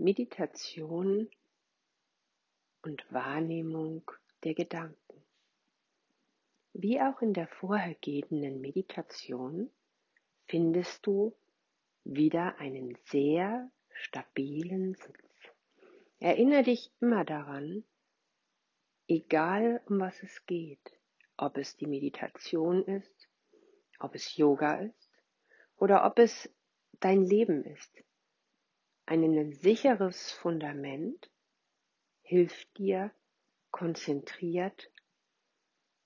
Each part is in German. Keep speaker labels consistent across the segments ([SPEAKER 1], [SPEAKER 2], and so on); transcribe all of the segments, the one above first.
[SPEAKER 1] Meditation und Wahrnehmung der Gedanken. Wie auch in der vorhergehenden Meditation findest du wieder einen sehr stabilen Sitz. Erinnere dich immer daran, egal um was es geht, ob es die Meditation ist, ob es Yoga ist oder ob es dein Leben ist. Ein sicheres Fundament hilft dir, konzentriert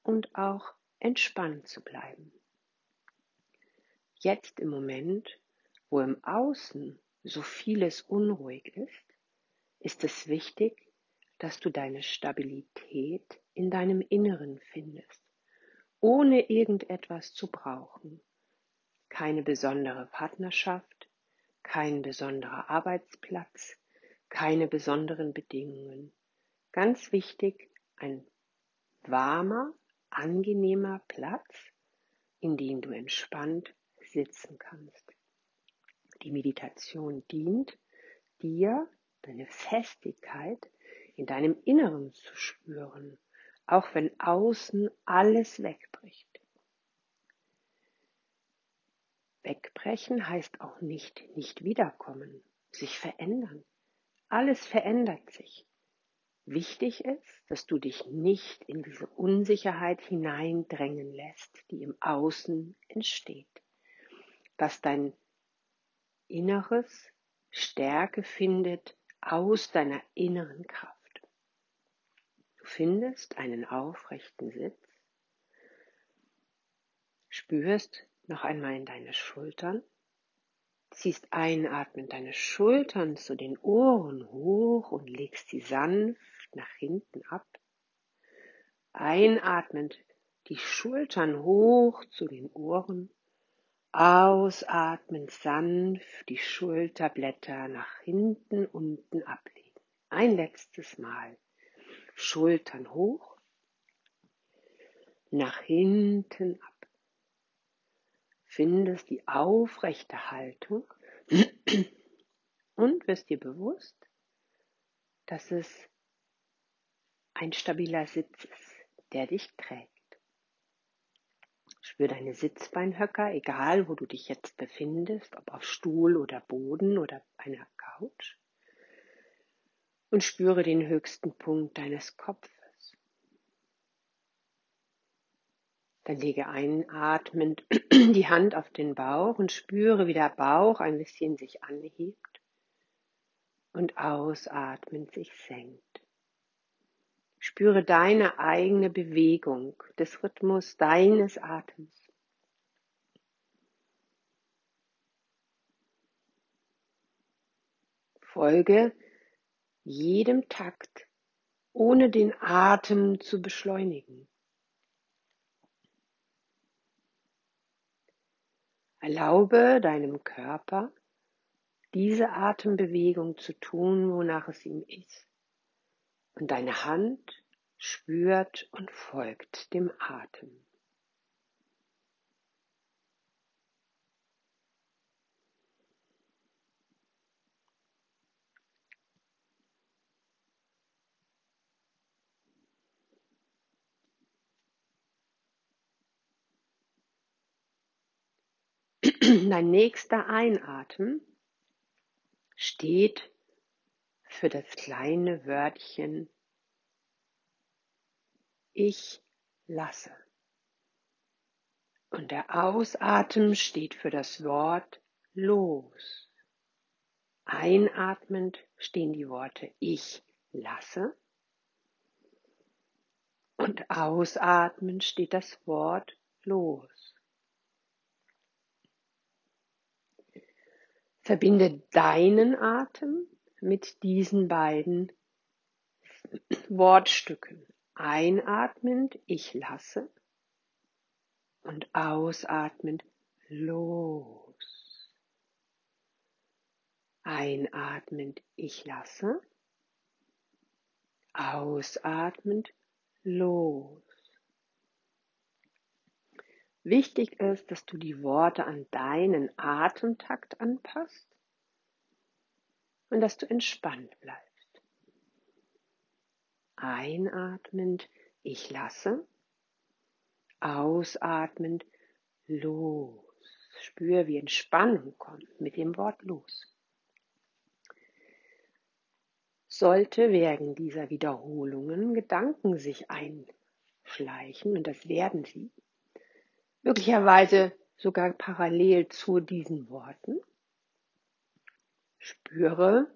[SPEAKER 1] und auch entspannt zu bleiben. Jetzt im Moment, wo im Außen so vieles unruhig ist, ist es wichtig, dass du deine Stabilität in deinem Inneren findest, ohne irgendetwas zu brauchen. Keine besondere Partnerschaft, kein besonderer Arbeitsplatz, keine besonderen Bedingungen. Ganz wichtig, ein warmer, angenehmer Platz, in dem du entspannt sitzen kannst. Die Meditation dient dir, deine Festigkeit in deinem Inneren zu spüren, auch wenn außen alles wegbricht. Wegbrechen heißt auch nicht nicht wiederkommen, sich verändern. Alles verändert sich. Wichtig ist, dass du dich nicht in diese Unsicherheit hineindrängen lässt, die im Außen entsteht. Dass dein Inneres Stärke findet aus deiner inneren Kraft. Du findest einen aufrechten Sitz, spürst noch einmal in deine Schultern ziehst einatmend deine Schultern zu den Ohren hoch und legst sie sanft nach hinten ab. Einatmend die Schultern hoch zu den Ohren. Ausatmend sanft die Schulterblätter nach hinten unten ablegen. Ein letztes Mal. Schultern hoch. Nach hinten ab findest die aufrechte Haltung und wirst dir bewusst, dass es ein stabiler Sitz ist, der dich trägt. Spür deine Sitzbeinhöcker, egal wo du dich jetzt befindest, ob auf Stuhl oder Boden oder einer Couch. Und spüre den höchsten Punkt deines Kopfes. Dann lege einatmend die Hand auf den Bauch und spüre, wie der Bauch ein bisschen sich anhebt und ausatmend sich senkt. Spüre deine eigene Bewegung, des Rhythmus deines Atems. Folge jedem Takt, ohne den Atem zu beschleunigen. Erlaube deinem Körper, diese Atembewegung zu tun, wonach es ihm ist. Und deine Hand spürt und folgt dem Atem. Dein nächster Einatmen steht für das kleine Wörtchen Ich lasse. Und der Ausatmen steht für das Wort los. Einatmend stehen die Worte Ich lasse. Und ausatmend steht das Wort los. Verbinde deinen Atem mit diesen beiden Wortstücken. Einatmend, ich lasse und ausatmend, los. Einatmend, ich lasse. Ausatmend, los. Wichtig ist, dass du die Worte an deinen Atemtakt anpasst und dass du entspannt bleibst. Einatmend, ich lasse. Ausatmend, los. Spür, wie Entspannung kommt mit dem Wort los. Sollte während dieser Wiederholungen Gedanken sich einschleichen, und das werden sie, möglicherweise sogar parallel zu diesen Worten, spüre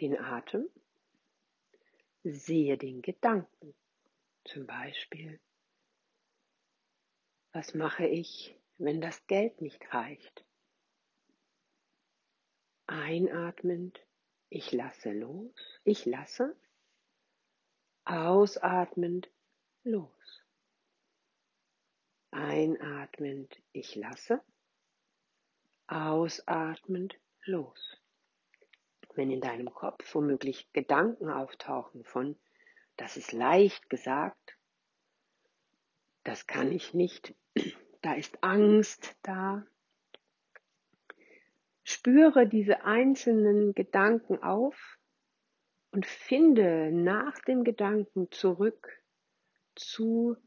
[SPEAKER 1] den Atem, sehe den Gedanken. Zum Beispiel, was mache ich, wenn das Geld nicht reicht? Einatmend, ich lasse los, ich lasse. Ausatmend, los. Einatmend, ich lasse. Ausatmend, los. Wenn in deinem Kopf womöglich Gedanken auftauchen von, das ist leicht gesagt, das kann ich nicht, da ist Angst da. Spüre diese einzelnen Gedanken auf und finde nach dem Gedanken zurück zu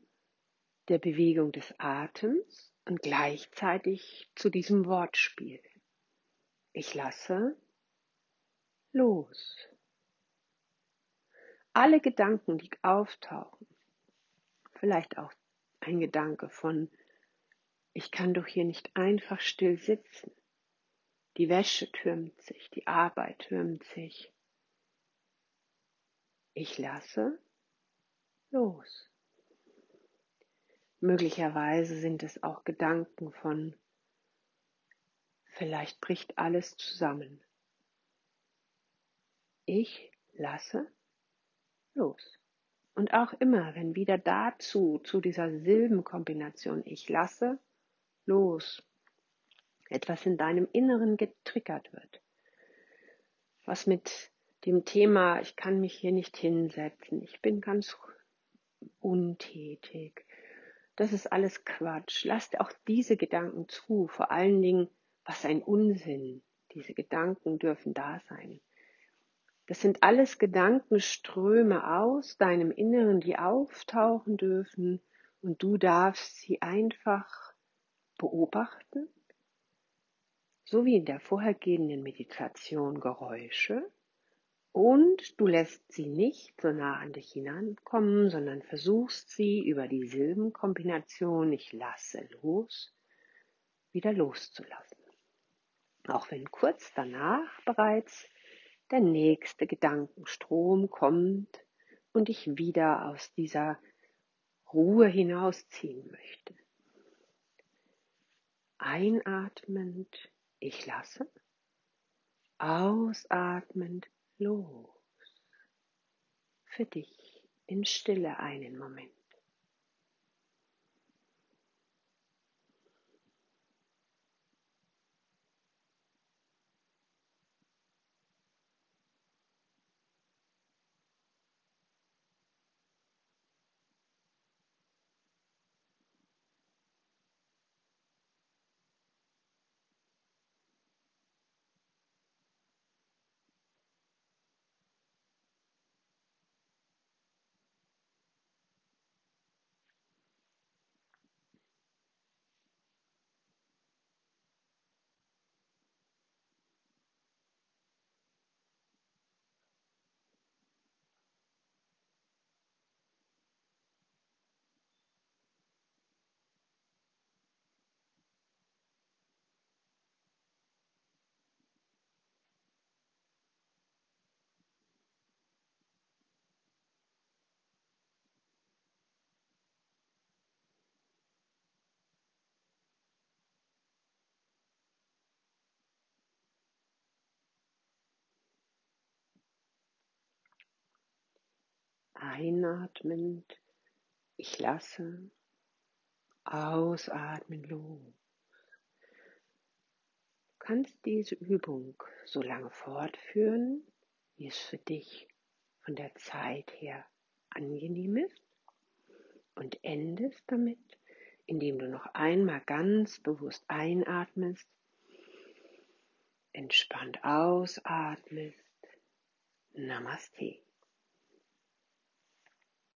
[SPEAKER 1] der Bewegung des Atems und gleichzeitig zu diesem Wortspiel. Ich lasse los. Alle Gedanken, die auftauchen, vielleicht auch ein Gedanke von ich kann doch hier nicht einfach still sitzen. Die Wäsche türmt sich, die Arbeit türmt sich. Ich lasse los. Möglicherweise sind es auch Gedanken von, vielleicht bricht alles zusammen. Ich lasse los. Und auch immer, wenn wieder dazu, zu dieser Silbenkombination ich lasse, los. Etwas in deinem Inneren getriggert wird. Was mit dem Thema, ich kann mich hier nicht hinsetzen, ich bin ganz untätig. Das ist alles Quatsch. Lasst auch diese Gedanken zu. Vor allen Dingen, was ein Unsinn. Diese Gedanken dürfen da sein. Das sind alles Gedankenströme aus deinem Inneren, die auftauchen dürfen und du darfst sie einfach beobachten, so wie in der vorhergehenden Meditation Geräusche, und du lässt sie nicht so nah an dich hinankommen, sondern versuchst sie über die Silbenkombination ich lasse los wieder loszulassen. Auch wenn kurz danach bereits der nächste Gedankenstrom kommt und ich wieder aus dieser Ruhe hinausziehen möchte. Einatmend, ich lasse. Ausatmend, los. Für dich in Stille einen Moment. Einatmend, ich lasse, ausatmen los. Du kannst diese Übung so lange fortführen, wie es für dich von der Zeit her angenehm ist und endest damit, indem du noch einmal ganz bewusst einatmest, entspannt ausatmest. Namaste.